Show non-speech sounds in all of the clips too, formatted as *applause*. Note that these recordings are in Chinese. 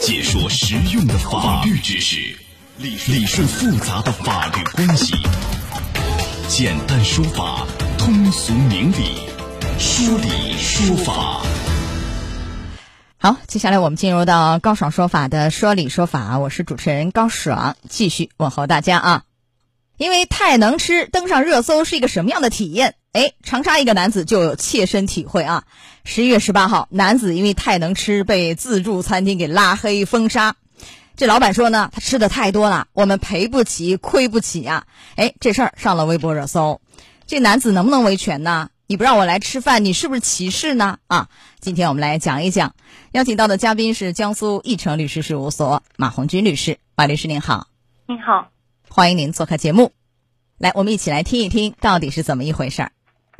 解说实用的法律知识，理理顺复杂的法律关系，简单说法，通俗明理，说理说法。好，接下来我们进入到高爽说法的说理说法，我是主持人高爽，继续问候大家啊。因为太能吃登上热搜是一个什么样的体验？哎，长沙一个男子就有切身体会啊。十一月十八号，男子因为太能吃被自助餐厅给拉黑封杀。这老板说呢，他吃的太多了，我们赔不起，亏不起啊。哎，这事儿上了微博热搜，这男子能不能维权呢？你不让我来吃饭，你是不是歧视呢？啊，今天我们来讲一讲，邀请到的嘉宾是江苏义成律师事务所马红军律师，马律师您好。您好。欢迎您做客节目，来，我们一起来听一听到底是怎么一回事儿。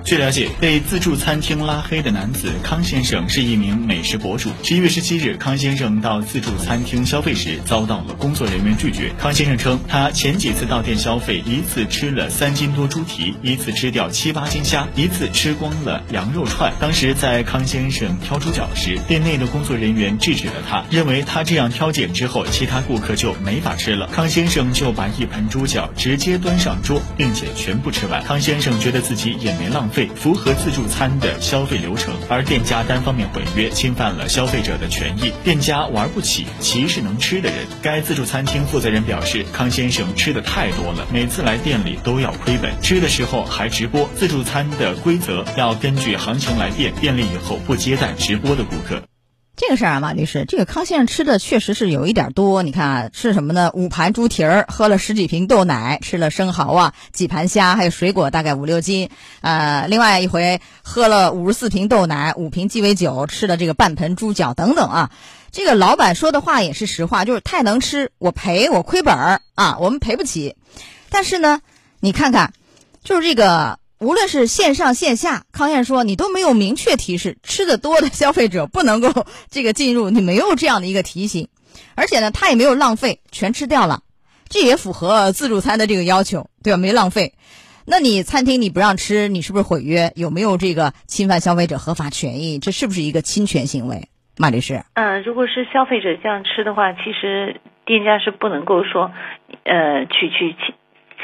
据了解，被自助餐厅拉黑的男子康先生是一名美食博主。十一月十七日，康先生到自助餐厅消费时遭到了工作人员拒绝。康先生称，他前几次到店消费，一次吃了三斤多猪蹄，一次吃掉七八斤虾，一次吃光了羊肉串。当时在康先生挑猪脚时，店内的工作人员制止了他，认为他这样挑拣之后，其他顾客就没法吃了。康先生就把一盆猪脚直接端上桌，并且全部吃完。康先生觉得自己也没浪。费符合自助餐的消费流程，而店家单方面毁约，侵犯了消费者的权益。店家玩不起，歧视能吃的人。该自助餐厅负责人表示，康先生吃的太多了，每次来店里都要亏本，吃的时候还直播。自助餐的规则要根据行情来变，店里以后不接待直播的顾客。这个事儿啊，马律师，这个康先生吃的确实是有一点多。你看啊，吃什么呢？五盘猪蹄儿，喝了十几瓶豆奶，吃了生蚝啊，几盘虾，还有水果，大概五六斤。呃，另外一回喝了五十四瓶豆奶，五瓶鸡尾酒，吃了这个半盆猪脚等等啊。这个老板说的话也是实话，就是太能吃，我赔，我亏本儿啊，我们赔不起。但是呢，你看看，就是这个。无论是线上线下，康燕说你都没有明确提示，吃的多的消费者不能够 *laughs* 这个进入，你没有这样的一个提醒，而且呢，他也没有浪费，全吃掉了，这也符合自助餐的这个要求，对吧？没浪费，那你餐厅你不让吃，你是不是毁约？有没有这个侵犯消费者合法权益？这是不是一个侵权行为？马律师，嗯，如果是消费者这样吃的话，其实店家是不能够说，呃，去去侵。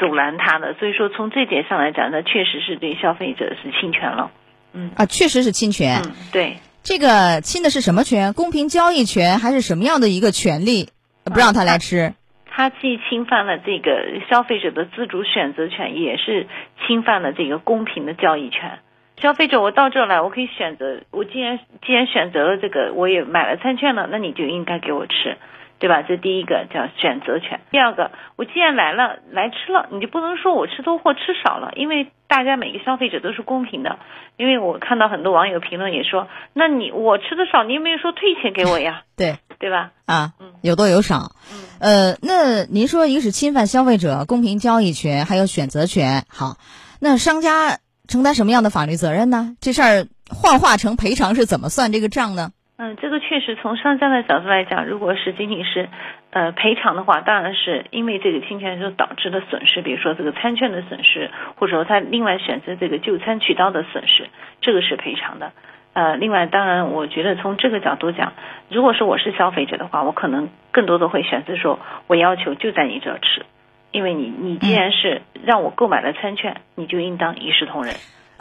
阻拦他的，所以说从这点上来讲，那确实是对消费者是侵权了。嗯啊，确实是侵权。嗯，对，这个侵的是什么权？公平交易权还是什么样的一个权利？不让他来吃？他既侵犯了这个消费者的自主选择权，也是侵犯了这个公平的交易权。消费者，我到这来，我可以选择，我既然既然选择了这个，我也买了餐券了，那你就应该给我吃。对吧？这第一个叫选择权。第二个，我既然来了，来吃了，你就不能说我吃多或吃少了，因为大家每个消费者都是公平的。因为我看到很多网友评论也说，那你我吃的少，你有没有说退钱给我呀？*laughs* 对，对吧？啊，有多有少。嗯呃，那您说一个是侵犯消费者公平交易权，还有选择权。好，那商家承担什么样的法律责任呢？这事儿幻化成赔偿是怎么算这个账呢？嗯，这个确实从商家的角度来讲，如果是仅仅是，呃，赔偿的话，当然是因为这个侵权所导致的损失，比如说这个餐券的损失，或者说他另外选择这个就餐渠道的损失，这个是赔偿的。呃，另外，当然，我觉得从这个角度讲，如果是我是消费者的话，我可能更多的会选择说，我要求就在你这吃，因为你你既然是让我购买了餐券，你就应当一视同仁。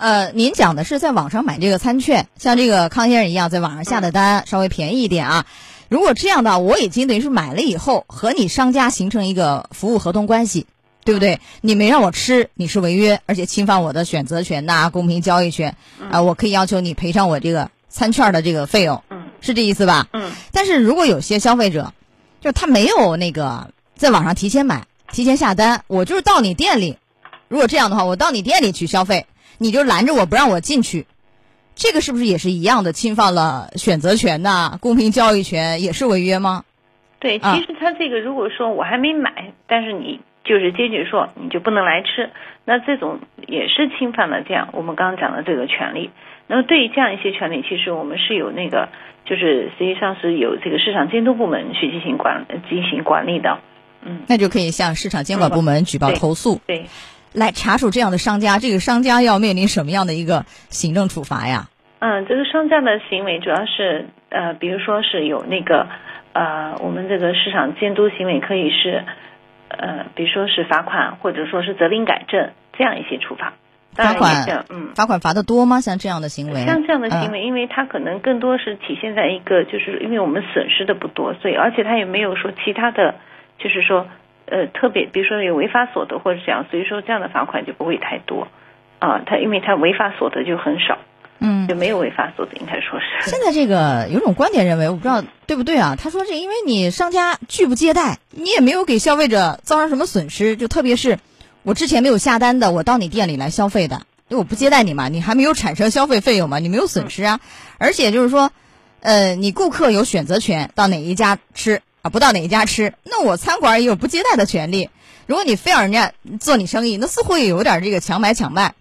呃，您讲的是在网上买这个餐券，像这个康先生一样，在网上下的单稍微便宜一点啊。如果这样的，我已经等于是买了以后和你商家形成一个服务合同关系，对不对？你没让我吃，你是违约，而且侵犯我的选择权呐、公平交易权啊，我可以要求你赔偿我这个餐券的这个费用，是这意思吧？嗯。但是如果有些消费者，就他没有那个在网上提前买、提前下单，我就是到你店里，如果这样的话，我到你店里去消费。你就拦着我不让我进去，这个是不是也是一样的侵犯了选择权呐？公平交易权也是违约吗？对，其实他这个如果说我还没买，但是你就是坚决说你就不能来吃，那这种也是侵犯了这样我们刚刚讲的这个权利。那么对于这样一些权利，其实我们是有那个，就是实际上是有这个市场监督部门去进行管进行管理的。嗯，那就可以向市场监管部门举报投诉。对。来查处这样的商家，这个商家要面临什么样的一个行政处罚呀？嗯，这个商家的行为主要是呃，比如说是有那个呃，我们这个市场监督行为可以是，呃，比如说是罚款，或者说是责令改正这样一些处罚。罚款嗯，罚款罚的多吗？像这样的行为，像这样的行嗯为，因为它可能更多是体现在一个，就是因为我们损失的不多，所以而且它也没有说其他的，就是说呃特别，比如说有违法所得或者这样，所以说这样的罚款就不会太多啊。他因为他违法所得就很少，嗯就没有违法所得，应该说是。现在这个有种观点认为，我不知道对不对啊？他说这因为你商家拒不接待，你也没有给消费者造成什么损失，就特别是我之前没有下单的，我到你店里来消费的，因为我不接待你嘛，你还没有产生消费费用嘛，你没有损失啊。而且就是说，呃，你顾客有选择权，到哪一家吃啊，不到哪一家吃，那我餐馆也有不接待的权利。如果你非要人家做你生意，那似乎也有点这个强买强卖。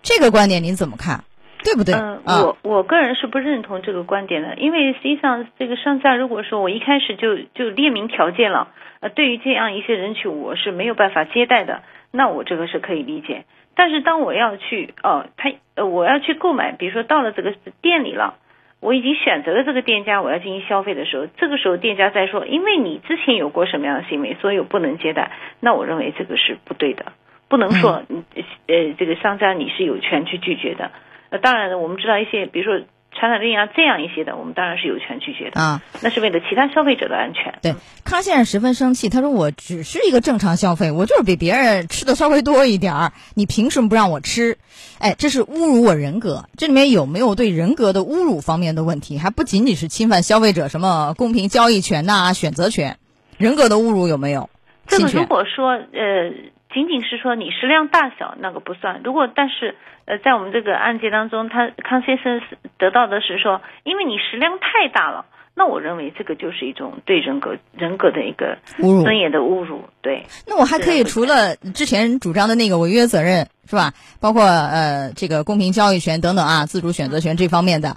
这个观点您怎么看？对不对？嗯，啊我我个人是不认同这个观点的，因为实际上这个商家如果说我一开始就就列明条件了，呃，对于这样一些人群我是没有办法接待的，那我这个是可以理解。但是当我要去哦，他呃我要去购买，比如说到了这个店里了。我已经选择了这个店家，我要进行消费的时候，这个时候店家在说，因为你之前有过什么样的行为，所以我不能接待。那我认为这个是不对的，不能说嗯 *laughs* 呃这个商家你是有权去拒绝的。那，当然了，我们知道一些，比如说传染病啊这样一些的，我们当然是有权拒绝的，啊，那是为了其他消费者的安全。对，康先生十分生气，他说：“我只是一个正常消费，我就是比别人吃的稍微多一点儿，你凭什么不让我吃？哎，这是侮辱我人格。这里面有没有对人格的侮辱方面的问题？还不仅仅是侵犯消费者什么公平交易权呐、选择权，人格的侮辱有没有？这个如？果说呃，仅仅是说你食量大小那个不算，如果但是呃，在我们这个案件当中，他康先生是得到的是说，因为你食量太大了，那我认为这个就是一种对人格人格的一个侮辱尊严的侮辱，对。那我还可以除了之前主张的那个违约责任是吧？包括呃这个公平交易权等等啊，自主选择权这方面的，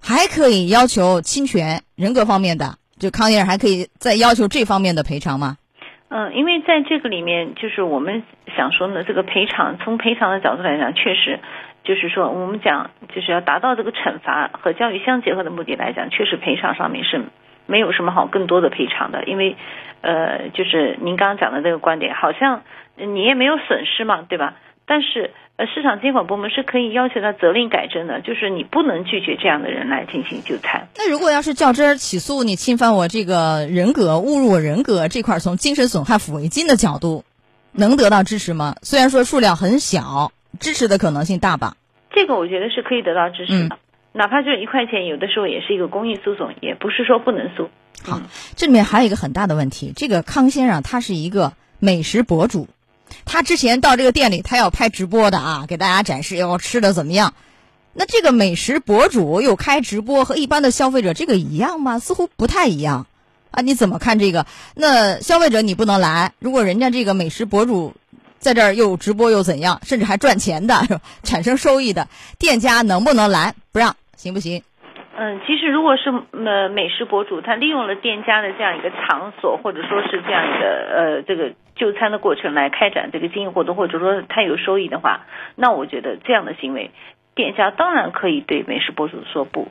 还可以要求侵权人格方面的，就康先生还可以再要求这方面的赔偿吗？嗯，因为在这个里面，就是我们想说呢，这个赔偿从赔偿的角度来讲，确实就是说我们讲就是要达到这个惩罚和教育相结合的目的来讲，确实赔偿上面是没有什么好更多的赔偿的，因为呃，就是您刚刚讲的这个观点，好像你也没有损失嘛，对吧？但是呃，市场监管部门是可以要求他责令改正的，就是你不能拒绝这样的人来进行就餐。那如果要是较真儿起诉你侵犯我这个人格、侮辱我人格这块儿，从精神损害抚慰金的角度，能得到支持吗？虽然说数量很小，支持的可能性大吧？这个我觉得是可以得到支持的，哪怕就是一块钱，有的时候也是一个公益诉讼，也不是说不能诉。好，这里面还有一个很大的问题，这个康先生他是一个美食博主，他之前到这个店里，他要拍直播的啊，给大家展示要吃的怎么样。那这个美食博主有开直播和一般的消费者这个一样吗？似乎不太一样啊，你怎么看这个？那消费者你不能来，如果人家这个美食博主在这儿又直播又怎样，甚至还赚钱的，*laughs* 产生收益的，店家能不能来？不让，行不行？嗯，其实如果是呃美食博主，他利用了店家的这样一个场所，或者说是这样一个呃这个就餐的过程来开展这个经营活动，或者说他有收益的话，那我觉得这样的行为，店家当然可以对美食博主说不。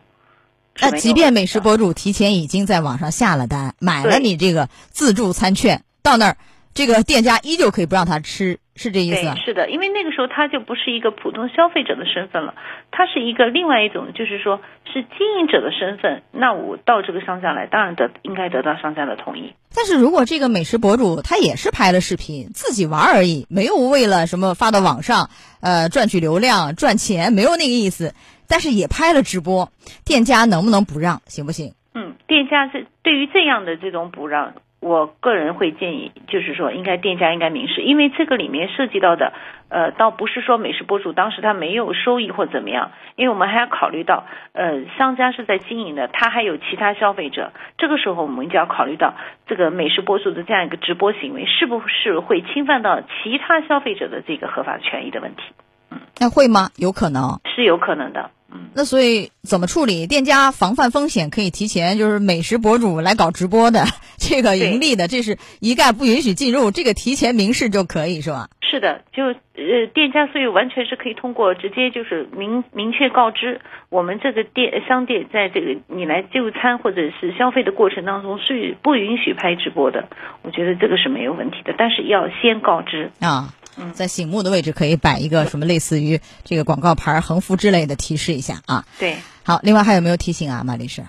那即便美食博主提前已经在网上下了单，买了你这个自助餐券，到那儿这个店家依旧可以不让他吃，是这意思啊？对，是的，因为那个时候他就不是一个普通消费者的身份了，他是一个另外一种，就是说是经营者的身份。那我到这个商家来，当然得应该得到商家的同意。但是如果这个美食博主他也是拍了视频，自己玩而已，没有为了什么发到网上，呃，赚取流量、赚钱，没有那个意思，但是也拍了直播，店家能不能不让，行不行？嗯，店家是对于这样的这种不让，我个人会建议，就是说应该店家应该明示，因为这个里面涉及到的，呃，倒不是说美食博主当时他没有收益或怎么样，因为我们还要考虑到，呃，商家是在经营的，他还有其他消费者，这个时候我们就要考虑到这个美食博主的这样一个直播行为是不是会侵犯到其他消费者的这个合法权益的问题，嗯那会吗？有可能。是有可能的。嗯，那所以怎么处理？店家防范风险可以提前，就是美食博主来搞直播的，这个盈利的，这是一概不允许进入，这个提前明示就可以是吧？是的，就呃，店家所以完全是可以通过直接就是明明确告知我们这个店商店在这个你来就餐或者是消费的过程当中是不允许拍直播的，我觉得这个是没有问题的，但是要先告知啊。在醒目的位置可以摆一个什么类似于这个广告牌、横幅之类的提示一下啊。对，好，另外还有没有提醒啊，马律师？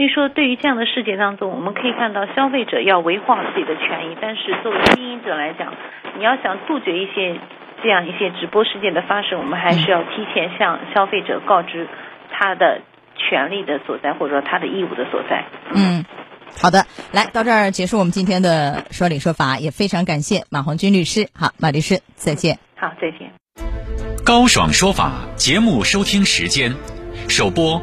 所以说，对于这样的事件当中，我们可以看到消费者要维护好自己的权益，但是作为经营者来讲，你要想杜绝一些这样一些直播事件的发生，我们还是要提前向消费者告知他的权利的所在，或者说他的义务的所在。嗯，好的，来到这儿结束我们今天的说理说法，也非常感谢马红军律师。好，马律师，再见。好，再见。高爽说法节目收听时间，首播。